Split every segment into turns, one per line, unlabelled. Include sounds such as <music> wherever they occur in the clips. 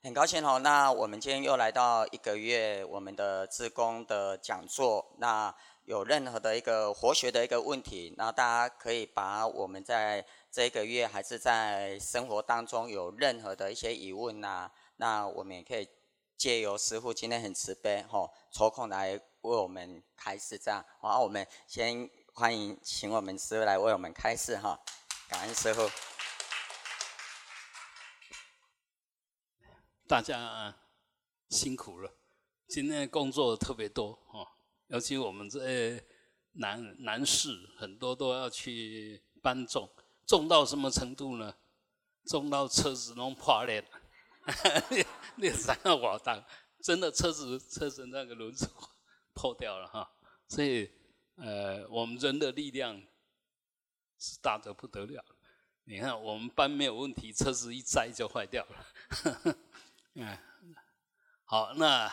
很高兴哦。那我们今天又来到一个月我们的自工的讲座。那有任何的一个活学的一个问题，那大家可以把我们在这个月还是在生活当中有任何的一些疑问呐，那我们也可以借由师傅今天很慈悲吼，抽空来为我们开示这样。好，我们先欢迎请我们师傅来为我们开示哈，感恩师傅。
大家辛苦了，今天工作特别多哦。尤其我们这男男士很多都要去搬重，重到什么程度呢？重到车子弄破裂了，<laughs> 那三个瓦当，真的车子车子那个轮子破掉了哈。所以呃，我们人的力量是大得不得了。你看我们搬没有问题，车子一栽就坏掉了。嗯，好，那。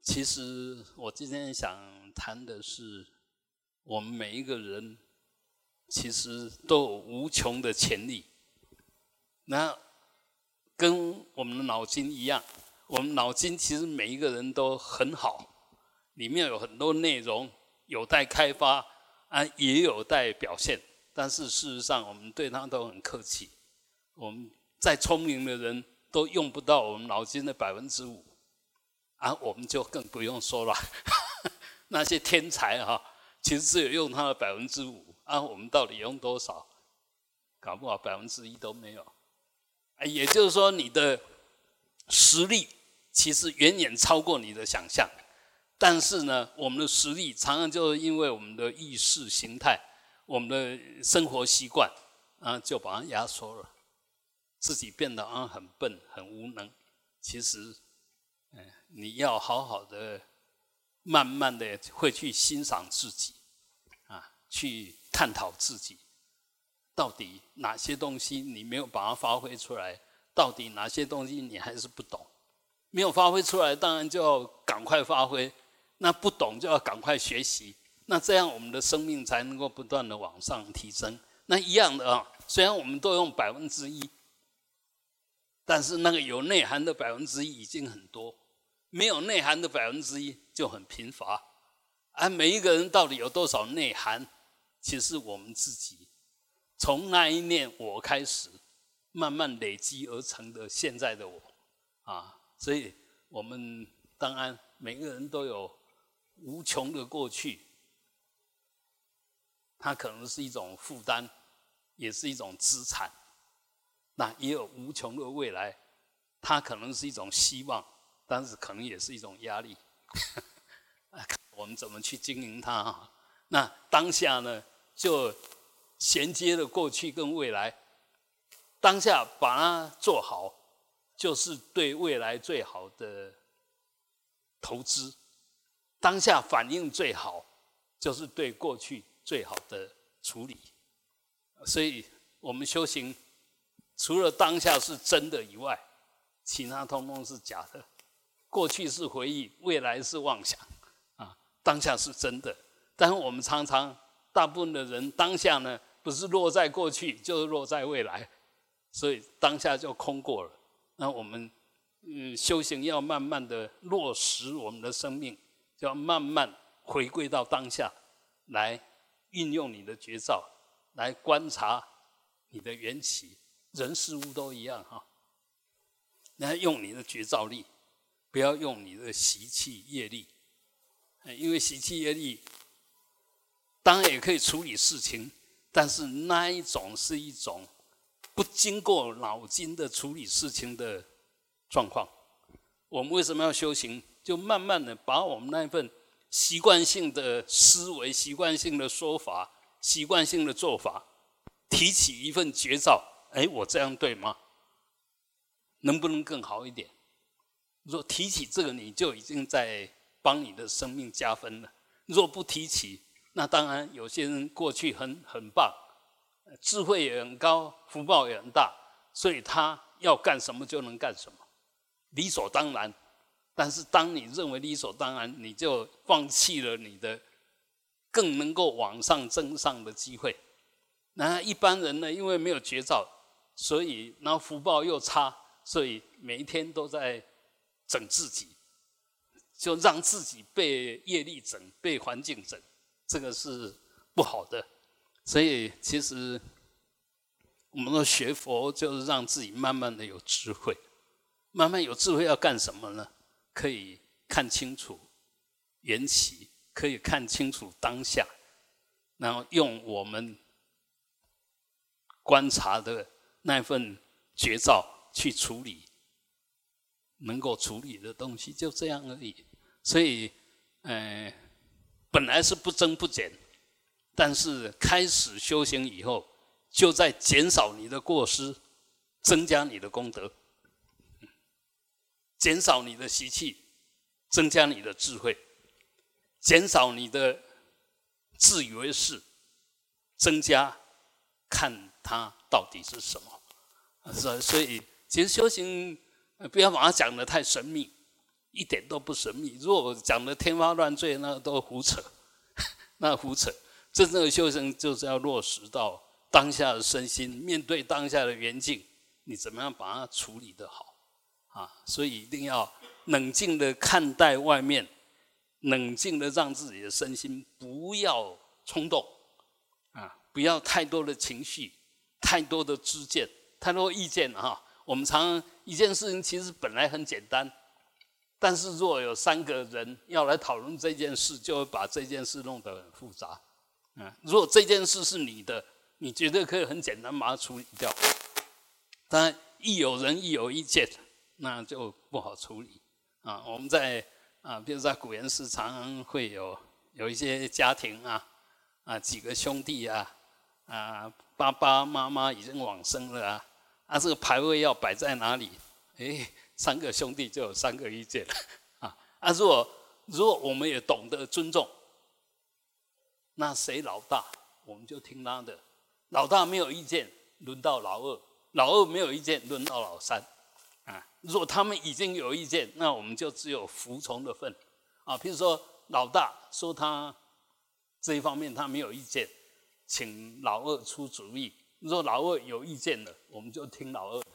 其实我今天想谈的是，我们每一个人其实都有无穷的潜力。那跟我们的脑筋一样，我们脑筋其实每一个人都很好，里面有很多内容有待开发啊，也有待表现。但是事实上，我们对他都很客气。我们再聪明的人都用不到我们脑筋的百分之五。啊，我们就更不用说了。<laughs> 那些天才哈，其实只有用他的百分之五啊，我们到底用多少？搞不好百分之一都没有。哎，也就是说，你的实力其实远远超过你的想象。但是呢，我们的实力常常就是因为我们的意识形态、我们的生活习惯啊，就把它压缩了，自己变得啊很笨、很无能。其实。嗯你要好好的、慢慢的会去欣赏自己，啊，去探讨自己，到底哪些东西你没有把它发挥出来？到底哪些东西你还是不懂？没有发挥出来，当然就要赶快发挥；那不懂就要赶快学习。那这样我们的生命才能够不断的往上提升。那一样的啊，虽然我们都用百分之一，但是那个有内涵的百分之一已经很多。没有内涵的百分之一就很贫乏，而每一个人到底有多少内涵，其实我们自己从那一念我开始，慢慢累积而成的现在的我，啊，所以我们当然每个人都有无穷的过去，它可能是一种负担，也是一种资产，那也有无穷的未来，它可能是一种希望。但是可能也是一种压力，<laughs> 我们怎么去经营它？那当下呢，就衔接了过去跟未来。当下把它做好，就是对未来最好的投资；当下反应最好，就是对过去最好的处理。所以，我们修行除了当下是真的以外，其他通通是假的。过去是回忆，未来是妄想，啊，当下是真的。但是我们常常，大部分的人当下呢，不是落在过去，就是落在未来，所以当下就空过了。那我们，嗯，修行要慢慢的落实我们的生命，就要慢慢回归到当下，来运用你的绝招，来观察你的缘起，人事物都一样哈。来用你的绝招力。不要用你的习气业力，因为习气业力当然也可以处理事情，但是那一种是一种不经过脑筋的处理事情的状况。我们为什么要修行？就慢慢的把我们那一份习惯性的思维、习惯性的说法、习惯性的做法，提起一份绝招。哎，我这样对吗？能不能更好一点？若提起这个，你就已经在帮你的生命加分了。若不提起，那当然有些人过去很很棒，智慧也很高，福报也很大，所以他要干什么就能干什么，理所当然。但是当你认为理所当然，你就放弃了你的更能够往上增上的机会。那一般人呢，因为没有绝招，所以然后福报又差。所以每一天都在整自己，就让自己被业力整、被环境整，这个是不好的。所以其实我们说学佛，就是让自己慢慢的有智慧，慢慢有智慧要干什么呢？可以看清楚缘起，可以看清楚当下，然后用我们观察的那份觉照去处理。能够处理的东西就这样而已，所以，呃，本来是不增不减，但是开始修行以后，就在减少你的过失，增加你的功德，减少你的习气，增加你的智慧，减少你的自以为是，增加看他到底是什么，所所以，其实修行。不要把它讲的太神秘，一点都不神秘。如果讲的天花乱坠，那都胡扯，<laughs> 那胡扯。真正的修行就是要落实到当下的身心，面对当下的缘境，你怎么样把它处理得好啊？所以一定要冷静的看待外面，冷静的让自己的身心不要冲动啊，不要太多的情绪，太多的知见，太多意见啊。我们常一件事情其实本来很简单，但是若有三个人要来讨论这件事，就会把这件事弄得很复杂。嗯，如果这件事是你的，你绝对可以很简单把它处理掉。当然，一有人一有意见，那就不好处理。啊，我们在啊，比如在古岩寺，常常会有有一些家庭啊，啊，几个兄弟啊，啊，爸爸妈妈已经往生了啊。啊，这个牌位要摆在哪里？哎，三个兄弟就有三个意见了 <laughs> 啊。啊，如果如果我们也懂得尊重，那谁老大，我们就听他的。老大没有意见，轮到老二；老二没有意见，轮到老三。啊，如果他们已经有意见，那我们就只有服从的份。啊，譬如说老大说他这一方面他没有意见，请老二出主意。如果老二有意见了，我们就听老二的，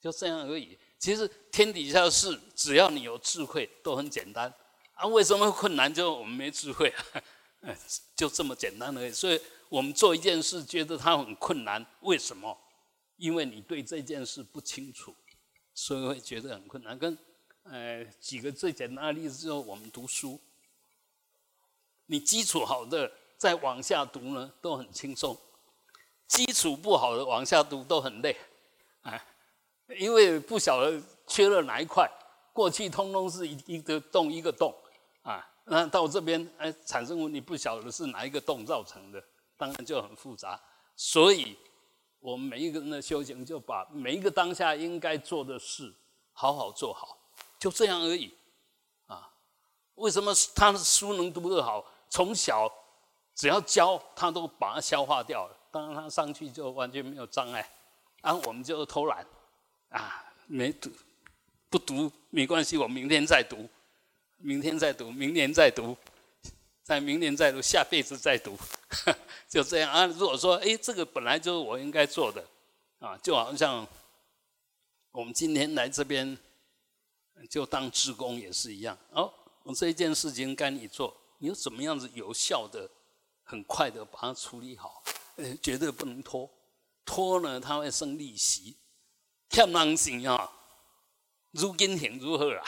就这样而已。其实天底下的事，只要你有智慧，都很简单。啊，为什么困难？就我们没智慧啊，<laughs> 就这么简单而已。所以我们做一件事，觉得它很困难，为什么？因为你对这件事不清楚，所以会觉得很困难。跟呃几个最简单的例子，就是我们读书，你基础好的，再往下读呢，都很轻松。基础不好的往下读都很累，啊，因为不晓得缺了哪一块，过去通通是一一个洞一个洞，啊，那到这边哎产生问题，不晓得是哪一个洞造成的，当然就很复杂。所以，我们每一个人的修行，就把每一个当下应该做的事好好做好，就这样而已，啊，为什么他的书能读得好？从小只要教，他都把它消化掉了。当然，他上去就完全没有障碍，啊，我们就偷懒，啊，没读，不读没关系，我明天再读，明天再读，明年再读，在明年再读，下辈子再读，<laughs> 就这样啊。如果说，哎，这个本来就是我应该做的，啊，就好像我们今天来这边，就当职工也是一样。哦，我这一件事情该你做，你怎么样子有效的、很快的把它处理好。呃，绝对不能拖，拖呢，他会生利息。欠人钱啊，如今行如何啊？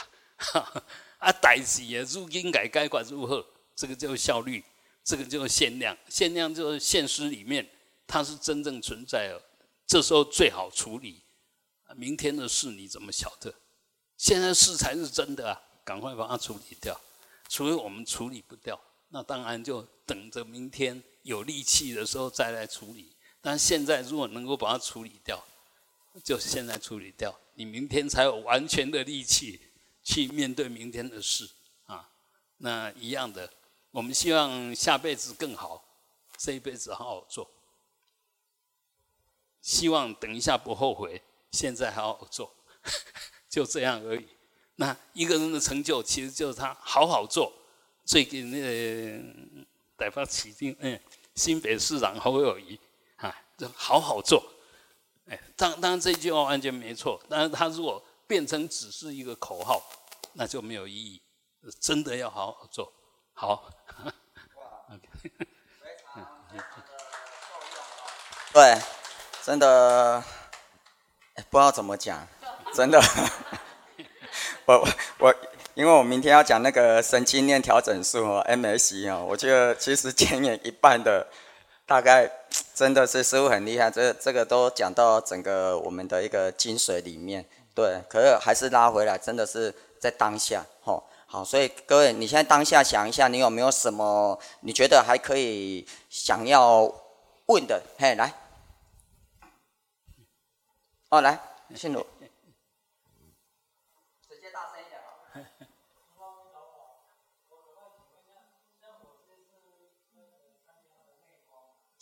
<laughs> 啊，代事也如今改改管如何？这个就是效率，这个就是限量。限量就是现实里面，它是真正存在的。这时候最好处理。明天的事你怎么晓得？现在事才是真的啊！赶快把它处理掉。除非我们处理不掉，那当然就等着明天。有力气的时候再来处理，但现在如果能够把它处理掉，就现在处理掉，你明天才有完全的力气去面对明天的事啊。那一样的，我们希望下辈子更好，这一辈子好好做，希望等一下不后悔，现在好好做，<laughs> 就这样而已。那一个人的成就，其实就是他好好做。最近那个大发起定，嗯。新北市长侯友谊，啊，就好好做，哎，当当然这句话完全没错，但是他如果变成只是一个口号，那就没有意义。真的要好好做，好。<laughs>
对，真的不知道怎么讲，真的。我 <laughs> 我，因为我明天要讲那个神经链调整术哦，MS 哦，我觉得其实前面一半的大概真的是师傅很厉害，这这个都讲到整个我们的一个精髓里面。对，可是还是拉回来，真的是在当下，吼。好，所以各位，你现在当下想一下，你有没有什么你觉得还可以想要问的？嘿，来，哦，来，信鲁，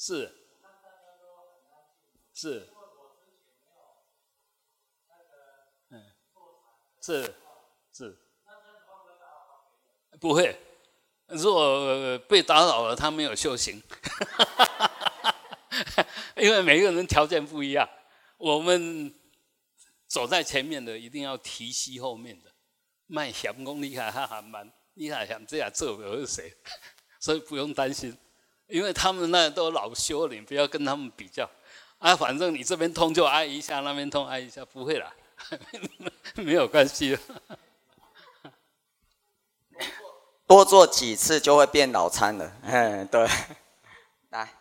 是，是，嗯，是，是。不会，如果被打扰了，他没有修行，<laughs> 因为每个人条件不一样。我们走在前面的，一定要提携后面的。卖咸功厉害，他还蛮厉害，想这样做我是谁？<laughs> 所以不用担心，因为他们那都老修了，不要跟他们比较。啊，反正你这边通就挨一下，那边通挨一下，不会啦，<laughs> 没有关系。<laughs>
多做几次就会变脑残了，嗯，对，来，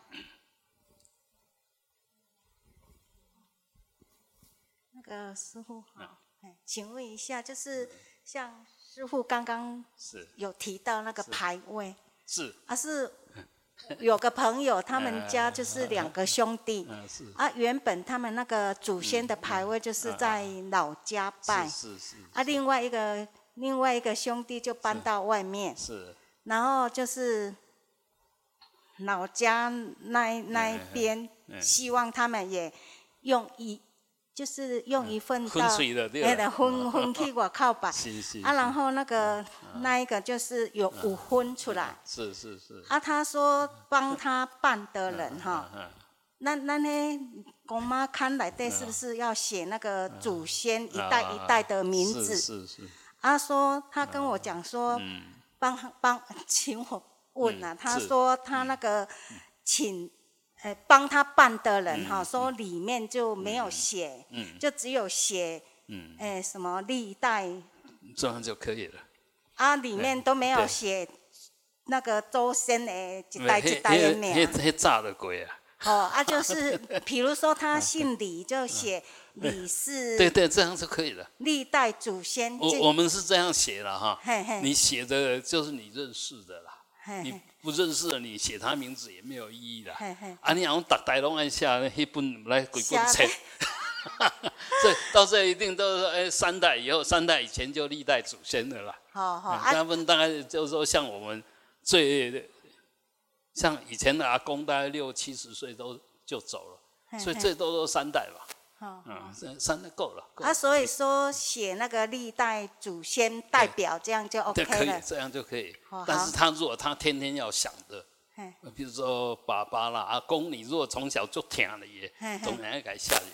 那个师傅好，哎，请问一下，就是像师傅刚刚是有提到那个排位，
是，
啊是，有个朋友他们家就是两个兄弟，是，啊原本他们那个祖先的牌位就是在老家拜，啊另外一个。另外一个兄弟就搬到外面，
是，
然后就是老家那那一边，希望他们也用一，就是用一份到，
哎
的分分去我靠吧，啊，然后那个那一个就是有五分出来，
是是是，
啊，他说帮他办的人哈，那那呢，公妈看来对是不是要写那个祖先一代一代的名字？
是是。
他说，他跟我讲说，帮帮 <laughs> 请我问啊。他说他那个请，呃，帮他办的人哈，说里面就没有写，就只有写，哎，什么历代，
这样就可以了。
啊，里面都没有写那个周先的一代一代的名。
那那炸的鬼啊！
哦，啊，就是，比如说他 <laughs> 姓李，就写。李氏，
对对，这样就可以了。
历代祖先，
我我们是这样写了哈。你写的就是你认识的啦。你不认识的，你写他名字也没有意义的。啊，你好像打大龙按下那一本来鬼棍册。<laughs> 这到这一定都是哎，三代以后，三代以前就历代祖先的啦。
好好。
他们大概就是说，像我们最，像以前的阿公，大概六七十岁都就走了，所以最多都三代吧。嗯，三三代够了。
啊，所以说写那个历代祖先代表，这样就 OK
了。可以，这样就可以。但是他如果他天天要想的，比如说爸爸啦、阿公，你如果从小就听了也，总要改下去。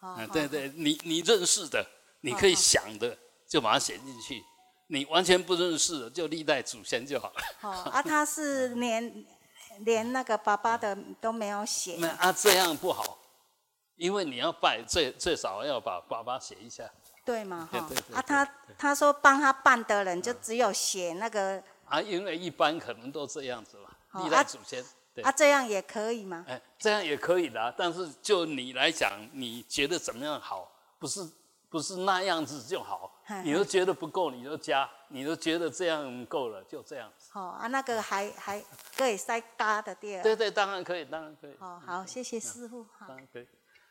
嗯，对对，你你认识的，你可以想的，就把它写进去。你完全不认识的，就历代祖先就好了。
哦，啊，他是 <laughs> 连连那个爸爸的都没有写。
那啊，这样不好。因为你要拜，最最少要把爸爸写一下，
对嘛？哈，啊，他他说帮他办的人就只有写那个
啊，因为一般可能都这样子嘛，历代祖先，
啊，这样也可以吗？
哎，这样也可以的，但是就你来讲，你觉得怎么样好？不是不是那样子就好，你都觉得不够，你就加，你都觉得这样够了，就这样。
好啊，那个还还可以塞搭的第二。
对对，当然可以，当然可以。
哦，好，谢谢师傅。
当然可以。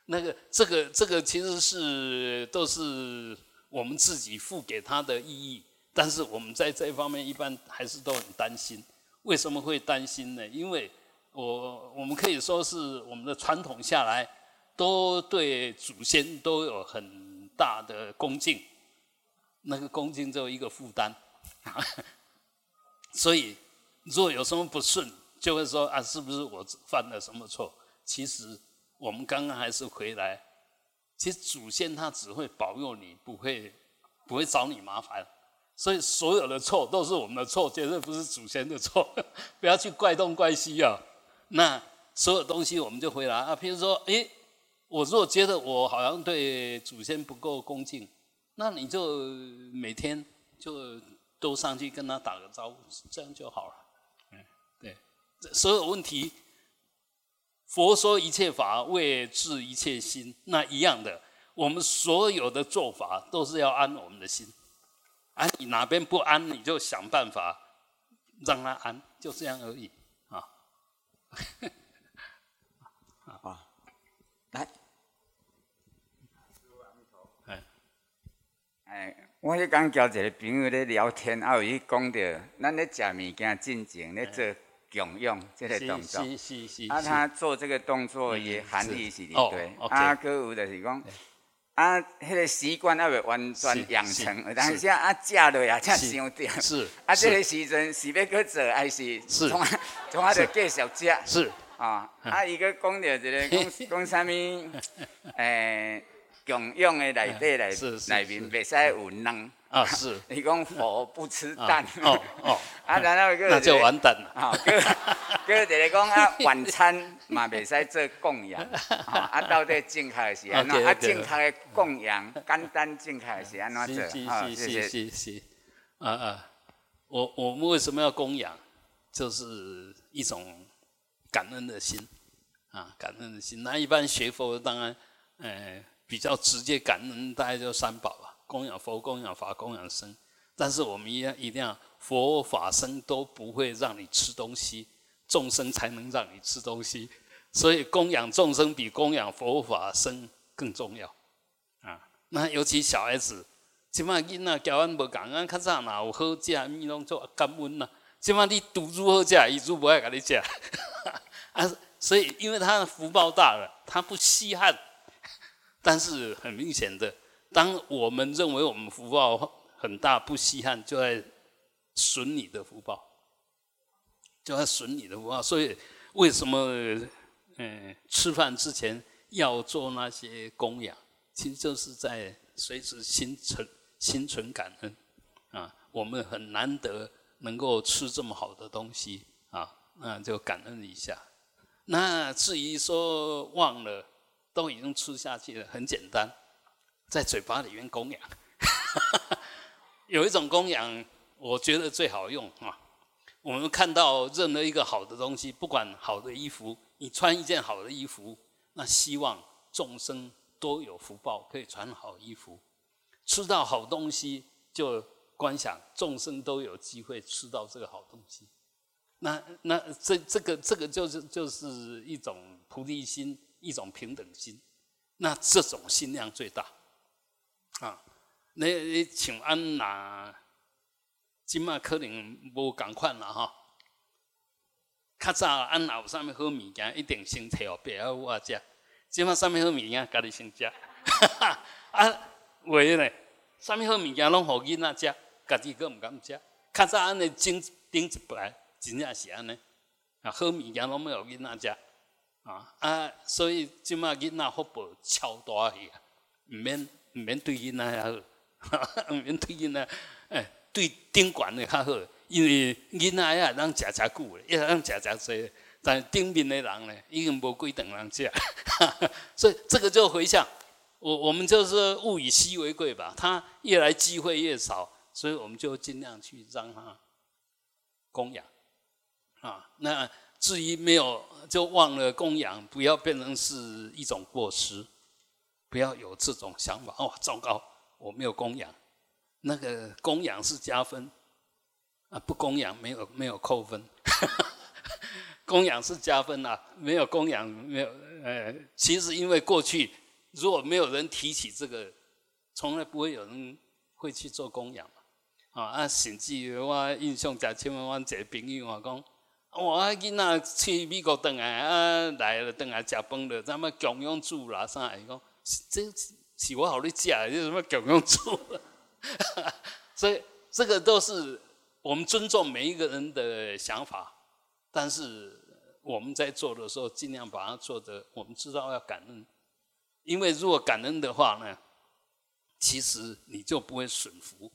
那个，这个，这个其实是都是我们自己付给他的意义，但是我们在这方面一般还是都很担心。为什么会担心呢？因为我我们可以说是我们的传统下来，都对祖先都有很大的恭敬，那个恭敬就一个负担，<laughs> 所以如果有什么不顺，就会说啊，是不是我犯了什么错？其实。我们刚刚还是回来，其实祖先他只会保佑你，不会不会找你麻烦。所以所有的错都是我们的错，绝对不是祖先的错。<laughs> 不要去怪东怪西啊。那所有东西我们就回来啊。譬如说，诶，我如果觉得我好像对祖先不够恭敬，那你就每天就都上去跟他打个招呼，这样就好了。嗯，对，所有问题。佛说一切法为治一切心，那一样的，我们所有的做法都是要安我们的心。安你哪边不安，你就想办法让它安，就这样而已啊。
啊，来，
哎，
哎，我迄刚交一个朋友咧聊天，啊，有伊讲着，咱咧食物件进前咧做。供养这个动作，啊，他做这个动作也含义是。伫对，啊，佮有就是讲，啊，迄个习惯还未完全养成，但是啊，食落也才伤掉，
是，
啊，这个时阵是要去做还是从从啊就继续食，
是，
啊，啊，伊个讲着一个 <laughs> 讲讲啥物，<laughs> 诶。共用的内底内内面袂使有卵
啊，是。<laughs>
你讲佛不吃蛋哦哦，<laughs> 啊，然后 <laughs>
个那就完蛋了
啊。个就是讲啊，晚餐嘛袂使做供养啊，到底正确是安怎？啊，正确的供养，简单正确是安怎做？啊，谢谢是是。
啊啊，我我们为什么要供养？就是一种感恩的心啊，感恩的心。那一般学佛当然，呃。比较直接感恩，大概就三宝吧：供养佛、供养法、供养僧。但是我们一一定要佛法僧都不会让你吃东西，众生才能让你吃东西。所以供养众生比供养佛法僧更重要啊！那尤其小孩子，即马囡仔教阮无共，俺较早哪有好食，咪拢做感恩呐。即马你拄住好食，伊就不爱甲你食 <laughs> 啊。所以因为他的福报大了，他不稀罕。但是很明显的，当我们认为我们福报很大不稀罕，就在损你的福报，就在损你的福报。所以为什么嗯吃饭之前要做那些供养？其实就是在随时心存心存感恩啊。我们很难得能够吃这么好的东西啊，那就感恩一下。那至于说忘了。都已经吃下去了，很简单，在嘴巴里面供养。<laughs> 有一种供养，我觉得最好用啊。我们看到任何一个好的东西，不管好的衣服，你穿一件好的衣服，那希望众生都有福报，可以穿好衣服；吃到好东西，就观想众生都有机会吃到这个好东西。那那这这个这个就是就是一种菩提心。一种平等心，那这种心量最大啊！你你像安那，今嘛可能无共款啦吼。较早安那有啥物好物件，一定先摕互别人我食。今嘛啥物好物件，家己先食。<laughs> 啊，为呢？啥物好物件拢互囡仔食，家己佫毋敢食。较早安尼整顶一排，真正是安尼。啊，好物件拢要互囡仔食。啊啊！所以即马囡仔福报超大去啊，毋免毋免对囡仔遐好，毋 <laughs> 免对囡仔，诶，对顶悬的较好，因为囡仔也通食食久咧，也通食食济，但顶面的人咧，已经无几顿人食，<laughs> 所以这个就回向，我我们就是物以稀为贵吧，他越来机会越少，所以我们就尽量去让他供养。啊，那。至于没有就忘了供养，不要变成是一种过失，不要有这种想法。哦，糟糕，我没有供养，那个供养是加分，啊，不供养没有没有扣分，<laughs> 供养是加分啊，没有供养没有，呃，其实因为过去如果没有人提起这个，从来不会有人会去做供养嘛。啊，啊，甚至我印象真深，我一个朋友啊讲。我囡仔去美国回来啊，来了回来食饭了，什么供养主啦啥？伊讲这是我好你食，这什么供养主？所以这个都是我们尊重每一个人的想法，但是我们在做的时候，尽量把它做的，我们知道要感恩，因为如果感恩的话呢，其实你就不会损福，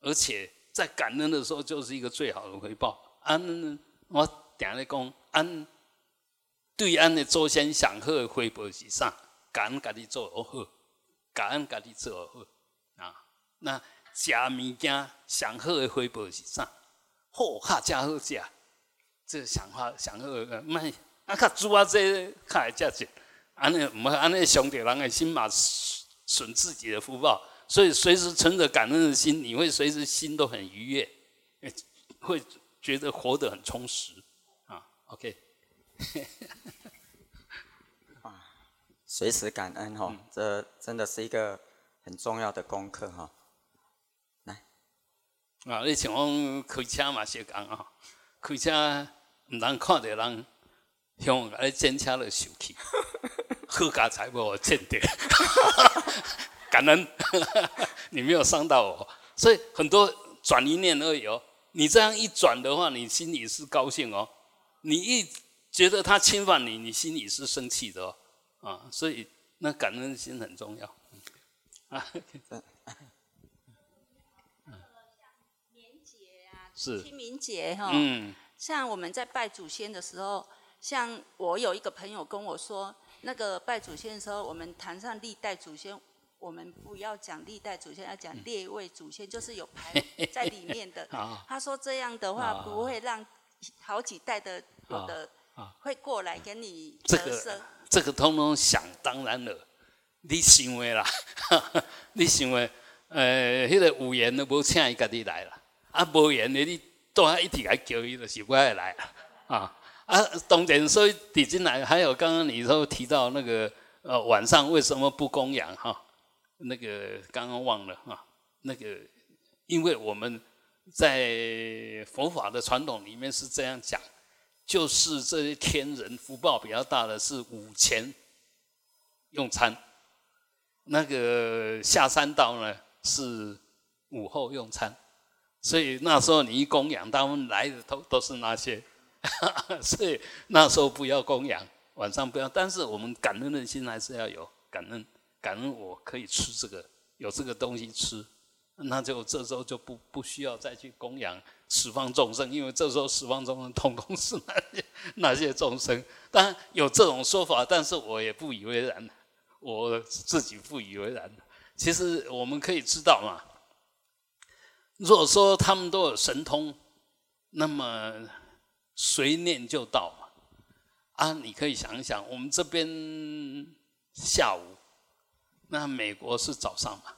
而且在感恩的时候就是一个最好的回报。安，我定咧讲，安对安的祖先上好的回报是啥？感恩家己做好好，感恩家己做好啊。那食物件上好的回报是啥？好客真好食，这想法上好个，卖啊较煮啊这较会食食，安尼毋好安尼伤着人的心嘛，损自己的福报。所以随时存着感恩的心，你会随时心都很愉悦，会觉得活得很充实啊。OK，
随时感恩哈，这真的是一个很重要的功课哈。
来啊！你像讲开车嘛，是讲啊，开车毋通看到人向来检车就受气，<laughs> 好家财无欠掉，<laughs> 感恩 <laughs> 你没有伤到我，所以很多转一念而已哦。你这样一转的话，你心里是高兴哦；你一觉得他侵犯你，你心里是生气的哦。啊，所以那感恩心很重要。啊。
是清明节哈，嗯，像我们在拜祖先的时候，像我有一个朋友跟我说，那个拜祖先的时候，我们谈上历代祖先，我们不要讲历代祖先，要讲列位祖先，就是有排在里面的。<laughs> 他说这样的话不会让好几代的有的会过来跟你
这个这个通通想当然了，你想的啦，<laughs> 你想的，呃，迄个有缘的无请伊家己来了。啊，无缘的你都还一直来叫伊，就是不爱来啊！啊，当然，所以底进来还有刚刚你说提到那个呃晚上为什么不供养哈？那个刚刚忘了哈，那个因为我们在佛法的传统里面是这样讲，就是这些天人福报比较大的是午前用餐，那个下三道呢是午后用餐。所以那时候你一供养，他们来的都都是那些，<laughs> 所以那时候不要供养，晚上不要。但是我们感恩的心还是要有感恩，感恩我可以吃这个，有这个东西吃，那就这时候就不不需要再去供养十方众生，因为这时候十方众生统统是那些那些众生。当然有这种说法，但是我也不以为然，我自己不以为然。其实我们可以知道嘛。如果说他们都有神通，那么随念就到嘛。啊，你可以想一想，我们这边下午，那美国是早上嘛？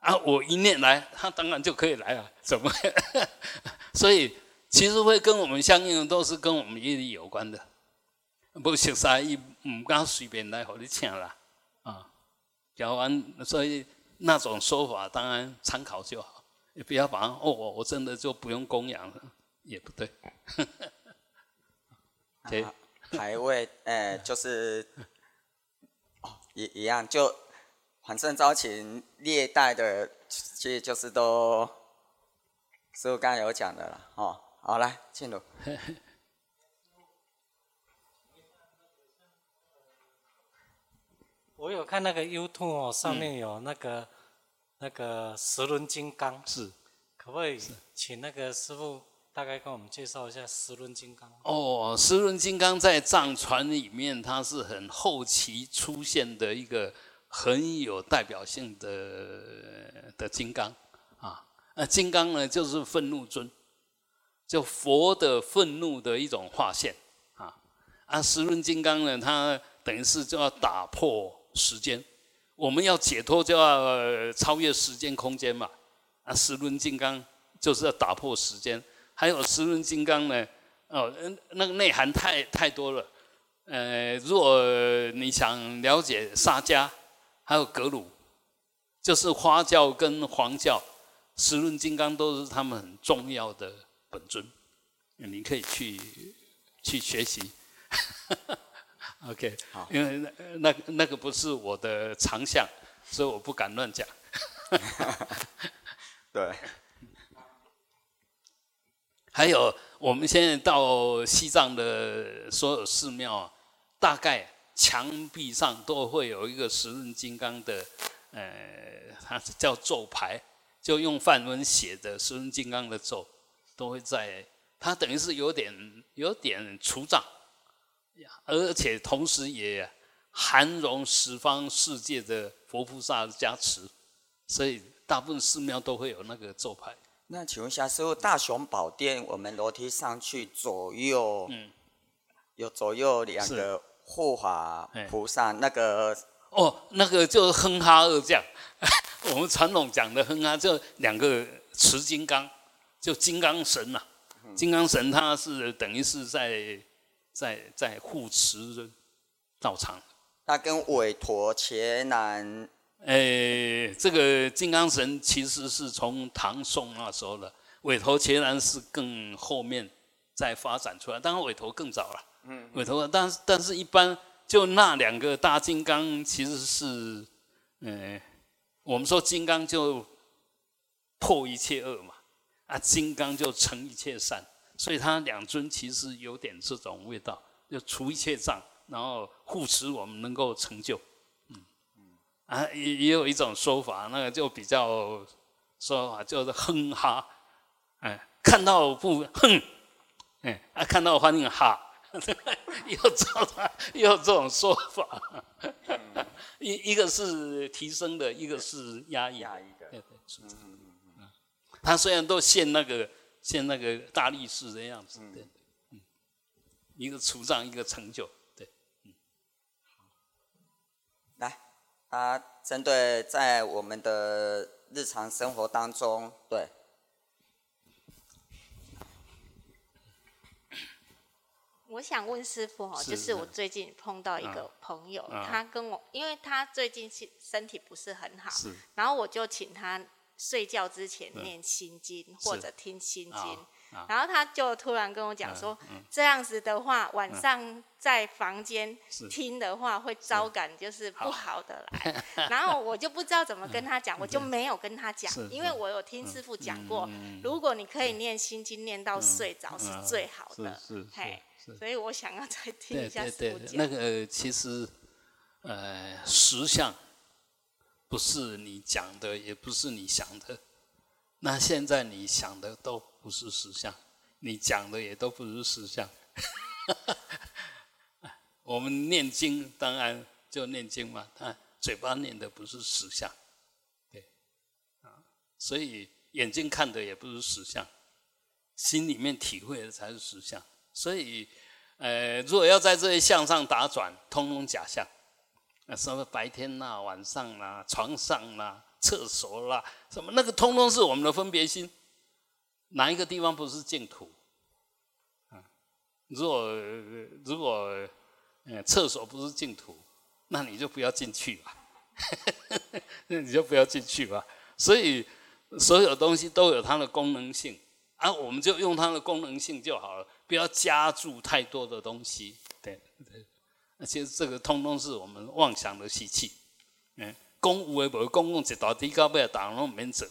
啊，我一念来，他当然就可以来了，怎么？<laughs> 所以其实会跟我们相应的，都是跟我们业力有关的。不熟啥伊唔敢随便来和你请啦，啊，讲完，所以那种说法当然参考就好。你不要把哦，我我真的就不用供养了，也不对。
对，<laughs> 排位，哎，就是，一一样，就反正招请历代的，其实就是都，师傅刚才有讲的了，哦，好来进入。<laughs>
我有看那个 YouTube 哦，上面有那个。那个十轮金刚
是，
可不可以请那个师傅大概跟我们介绍一下十轮金刚？
哦，十轮金刚在藏传里面，它是很后期出现的一个很有代表性的的金刚啊。那金刚呢，就是愤怒尊，就佛的愤怒的一种化现啊。啊，十轮金刚呢，它等于是就要打破时间。我们要解脱，就要超越时间空间嘛。啊，十轮金刚就是要打破时间。还有十轮金刚呢，哦，那个内涵太太多了。呃，如果你想了解沙迦，还有格鲁，就是花教跟黄教，十轮金刚都是他们很重要的本尊，你可以去去学习。OK，好，因为那那那个不是我的长项，所以我不敢乱讲。<laughs>
对。<laughs>
还有，我们现在到西藏的所有寺庙，大概墙壁上都会有一个十字金刚的，呃，它叫咒牌，就用梵文写的十字金刚的咒，都会在。它等于是有点有点除障，而且同时也含容十方世界的佛菩萨的加持，所以大部分寺庙都会有那个咒牌。
那请问一下，师傅，大雄宝殿我们楼梯上去左右，嗯，有左右两个护法菩萨，那个
哦，那个就是哼哈二将，<laughs> 我们传统讲的哼哈，就两个持金刚，就金刚神呐。金刚神他是等于是在在在护持道场，
他跟韦陀伽南，
诶，这个金刚神其实是从唐宋那时候的，韦陀伽南是更后面再发展出来，当然韦陀更早了，嗯，韦陀，但是但是一般就那两个大金刚其实是，嗯，我们说金刚就破一切恶嘛。啊，金刚就成一切善，所以他两尊其实有点这种味道，就除一切障，然后护持我们能够成就。嗯嗯，啊，也也有一种说法，那个就比较说法叫做哼哈，哎，看到不哼，哎，啊，看到欢迎哈，有这种有这种说法，一一个是提升的，一个是压抑
压抑的，
对对。他虽然都现那个现那个大力士的样子，对，嗯，一个除障，一个成就，对，嗯，
来，他针对在我们的日常生活当中，对，
我想问师傅哦，就是我最近碰到一个朋友，他跟我，因为他最近身身体不是很好，然后我就请他。睡觉之前念心经或者听心经，然后他就突然跟我讲说，这样子的话，晚上在房间听的话会招感就是不好的来。<laughs> 然后我就不知道怎么跟他讲，我就没有跟他讲，因为我有听师傅讲过，如果你可以念心经念到睡着是最好的。是是所以我想要再听一下师傅讲。
那个其实，呃，实相。不是你讲的，也不是你想的。那现在你想的都不是实相，你讲的也都不是实相。<laughs> 我们念经当然就念经嘛，但嘴巴念的不是实相，对，啊，所以眼睛看的也不是实相，心里面体会的才是实相。所以，呃，如果要在这些相上打转，通通假象。什么白天啦、晚上啦、床上啦、厕所啦，什么那个通通是我们的分别心。哪一个地方不是净土？啊，如果如果嗯厕所不是净土，那你就不要进去吧，那 <laughs> 你就不要进去吧。所以所有东西都有它的功能性，啊，我们就用它的功能性就好了，不要加注太多的东西。对对。那其实这个通通是我们妄想的习气，嗯，公务为不公共一大地高不要打拢免走，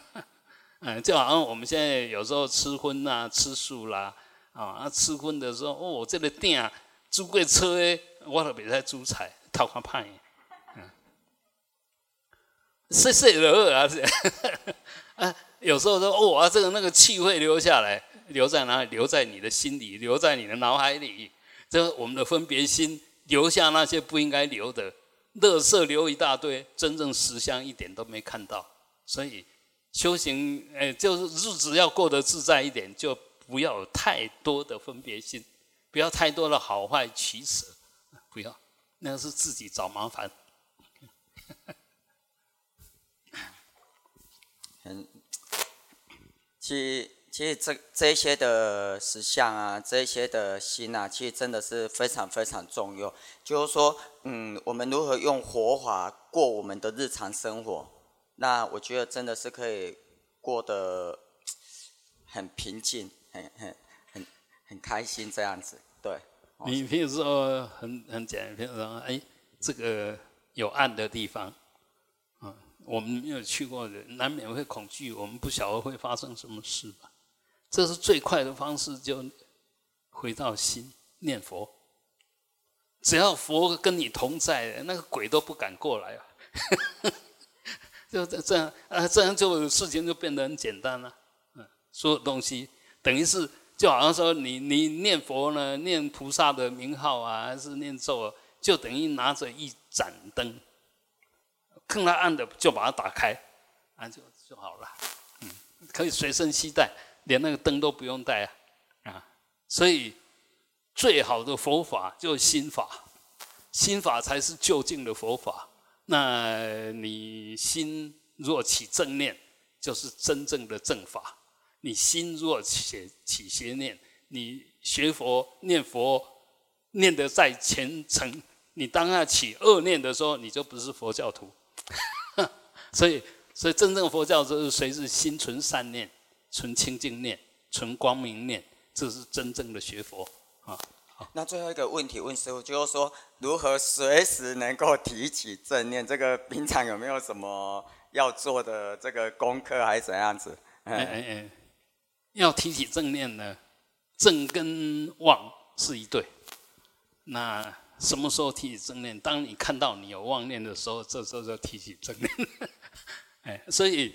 <laughs> 嗯，就好像我们现在有时候吃荤呐、吃素啦，啊，啊吃荤的时候，哦，这个店租个车诶，我都别在煮菜，偷看派，嗯，碎碎了啊，啊，<laughs> 有时候说哦，啊，这个那个气会留下来，留在哪里？留在你的心里，留在你的脑海里。这我们的分别心留下那些不应该留的，乐色留一大堆，真正实相一点都没看到。所以修行，哎，就是日子要过得自在一点，就不要有太多的分别心，不要太多的好坏取舍，不要，那是自己找麻烦。
嗯，去。其实这这些的实相啊，这些的心啊，其实真的是非常非常重要。就是说，嗯，我们如何用活法过我们的日常生活，那我觉得真的是可以过得很平静，很很很很开心这样子。对。
你比如说很很简单，比如说，哎，这个有暗的地方，我们没有去过的，难免会恐惧，我们不晓得会发生什么事吧。这是最快的方式，就回到心念佛。只要佛跟你同在，那个鬼都不敢过来啊。<laughs> 就这样啊，这样就事情就变得很简单了。嗯，所有东西等于是就好像说你你念佛呢，念菩萨的名号啊，还是念咒，啊就等于拿着一盏灯，看它暗的就把它打开，啊就就好了。嗯，可以随身携带，连那个灯都不用带啊啊。所以最好的佛法就是心法，心法才是就近的佛法。那你心若起正念，就是真正的正法；你心若起起邪念，你学佛念佛念得再虔诚，你当下起恶念的时候，你就不是佛教徒。<laughs> 所以，所以真正佛教就是谁是心存善念、存清净念、存光明念，这是真正的学佛啊。
那最后一个问题问师傅，就是说如何随时能够提起正念？这个平常有没有什么要做的这个功课，还是怎样子？哎哎哎，
要提起正念呢，正跟妄是一对。那什么时候提起正念？当你看到你有妄念的时候，这时候就提起正念。<laughs> 哎，所以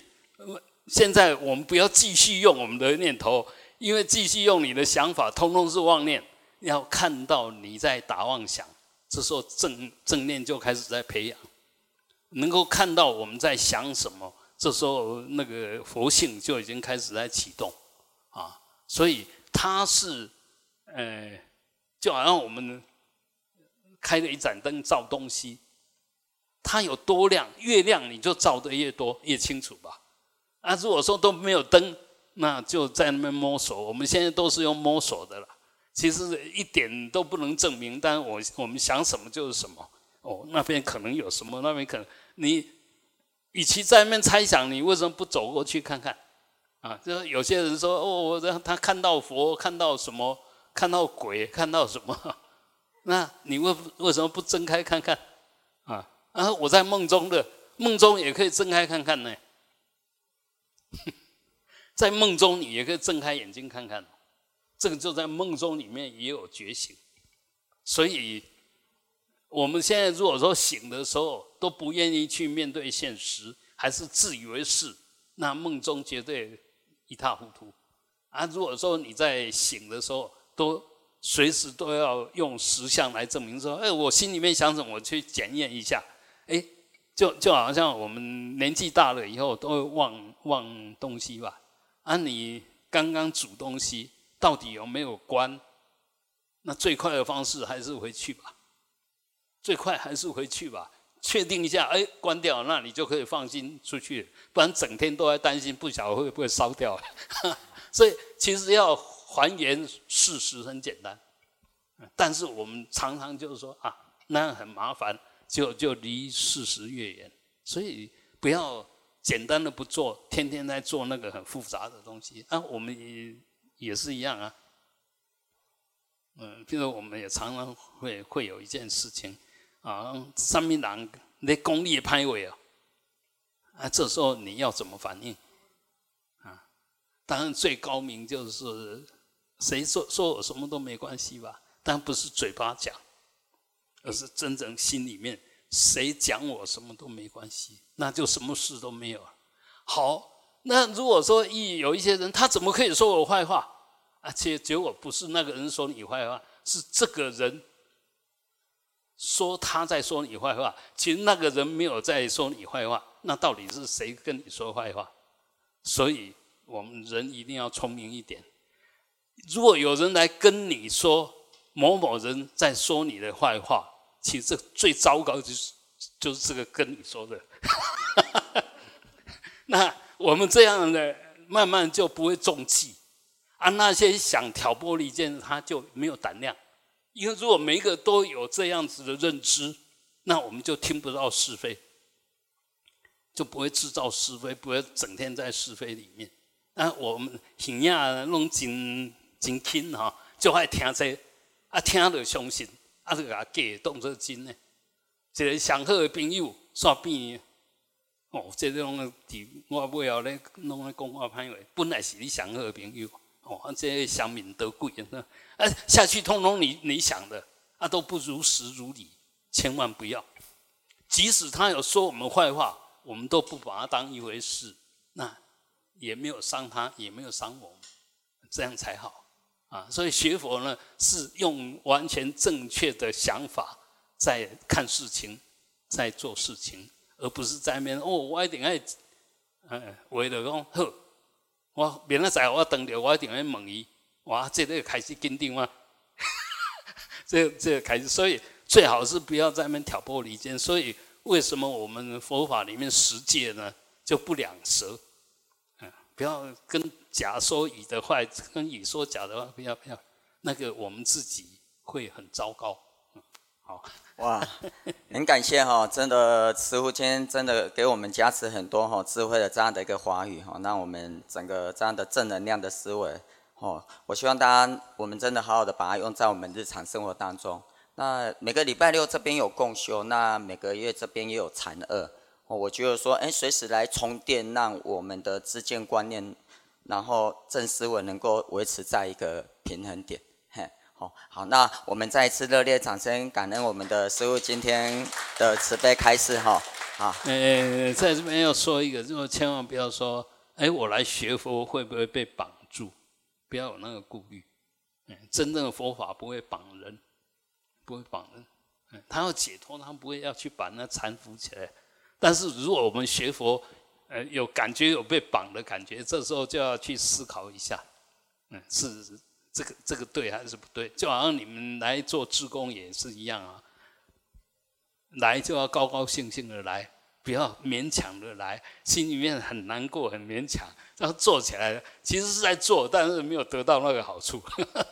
现在我们不要继续用我们的念头，因为继续用你的想法，通通是妄念。要看到你在打妄想，这时候正正念就开始在培养，能够看到我们在想什么，这时候那个佛性就已经开始在启动，啊，所以它是，呃，就好像我们开了一盏灯照东西，它有多亮，越亮你就照得越多越清楚吧。啊，如果说都没有灯，那就在那边摸索。我们现在都是用摸索的了。其实一点都不能证明，但我我们想什么就是什么。哦，那边可能有什么，那边可能你，与其在那边猜想，你为什么不走过去看看？啊，就是有些人说，哦，我让他看到佛，看到什么，看到鬼，看到什么？那你为为什么不睁开看看？啊，啊，我在梦中的梦中也可以睁开看看呢，<laughs> 在梦中你也可以睁开眼睛看看。这个就在梦中里面也有觉醒，所以我们现在如果说醒的时候都不愿意去面对现实，还是自以为是，那梦中绝对一塌糊涂。啊，如果说你在醒的时候都随时都要用实相来证明说，哎，我心里面想什么，我去检验一下，哎，就就好像我们年纪大了以后都会忘忘东西吧？啊，你刚刚煮东西。到底有没有关？那最快的方式还是回去吧。最快还是回去吧，确定一下，哎，关掉，那你就可以放心出去。不然整天都在担心，不晓得会不会烧掉。<laughs> 所以其实要还原事实很简单，但是我们常常就是说啊，那样很麻烦，就就离事实越远。所以不要简单的不做，天天在做那个很复杂的东西。啊，我们也。也是一样啊，嗯，比如我们也常常会会有一件事情啊，上面人那功力派位啊，啊，这时候你要怎么反应啊？当然最高明就是谁说说我什么都没关系吧，但不是嘴巴讲，而是真正心里面谁讲我什么都没关系，那就什么事都没有了。好。那如果说一有一些人，他怎么可以说我坏话？而且结果不是那个人说你坏话，是这个人说他在说你坏话。其实那个人没有在说你坏话，那到底是谁跟你说坏话？所以我们人一定要聪明一点。如果有人来跟你说某某人在说你的坏话，其实最糟糕就是就是这个跟你说的。<laughs> 那。我们这样的慢慢就不会中计，啊，那些想挑拨离间，他就没有胆量。因为如果每一个都有这样子的认知，那我们就听不到是非，就不会制造是非，不会整天在是非里面。那我们形象弄真真轻吼，就爱听这，啊，听了相信，啊，就给他给当作真呢。一个上好的朋友煞变。哦，这种伫我尾后咧，拢咧讲我歹话，本来是你上好的朋友，哦，这相民得贵，啊，下去通通你你想的，啊，都不如实如理，千万不要。即使他有说我们坏话，我们都不把他当一回事，那也没有伤他，也没有伤我们，这样才好啊。所以学佛呢，是用完全正确的想法在看事情，在做事情，而不是在那边哦，我一定爱，嗯，为了讲好，我明仔载我等着，我一定要问伊，哇，这个开始坚定吗？<laughs> 这这个开始，所以最好是不要在那边挑拨离间。所以为什么我们佛法里面十戒呢就不两舌？嗯，不要跟甲说乙的坏，跟乙说甲的话，不要不要，那个我们自己会很糟糕。好，
哇，<laughs> 很感谢哈，真的师傅今天真的给我们加持很多哈智慧的这样的一个华语哈，让我们整个这样的正能量的思维。哦，我希望大家，我们真的好好的把它用在我们日常生活当中。那每个礼拜六这边有共修，那每个月这边也有禅二。哦，我觉得说，哎，随时来充电，让我们的自见观念，然后正思维能够维持在一个平衡点。嘿，好，好，那我们再一次热烈掌声，感恩我们的师傅今天的慈悲开示哈。好，
呃，在这边要说一个，就是千万不要说，哎，我来学佛会不会被绑住？不要有那个顾虑，嗯，真正的佛法不会绑人，不会绑人，他要解脱，他不会要去把那缠缚起来。但是如果我们学佛，呃，有感觉有被绑的感觉，这时候就要去思考一下，嗯，是这个这个对还是不对？就好像你们来做志工也是一样啊，来就要高高兴兴的来。不要勉强的来，心里面很难过，很勉强，然后做起来，其实是在做，但是没有得到那个好处。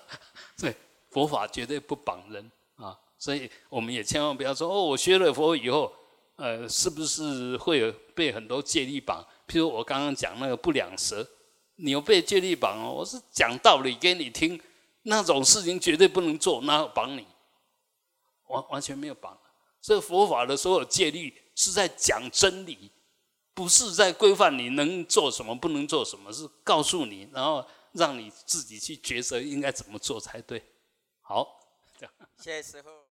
<laughs> 对，佛法绝对不绑人啊，所以我们也千万不要说哦，我学了佛以后，呃，是不是会有被很多戒律绑？譬如我刚刚讲那个不两舌，你有被戒律绑哦？我是讲道理给你听，那种事情绝对不能做，那绑你？完完全没有绑。这佛法的所有戒律。是在讲真理，不是在规范你能做什么，不能做什么，是告诉你，然后让你自己去抉择应该怎么做才对。好，
谢谢师傅。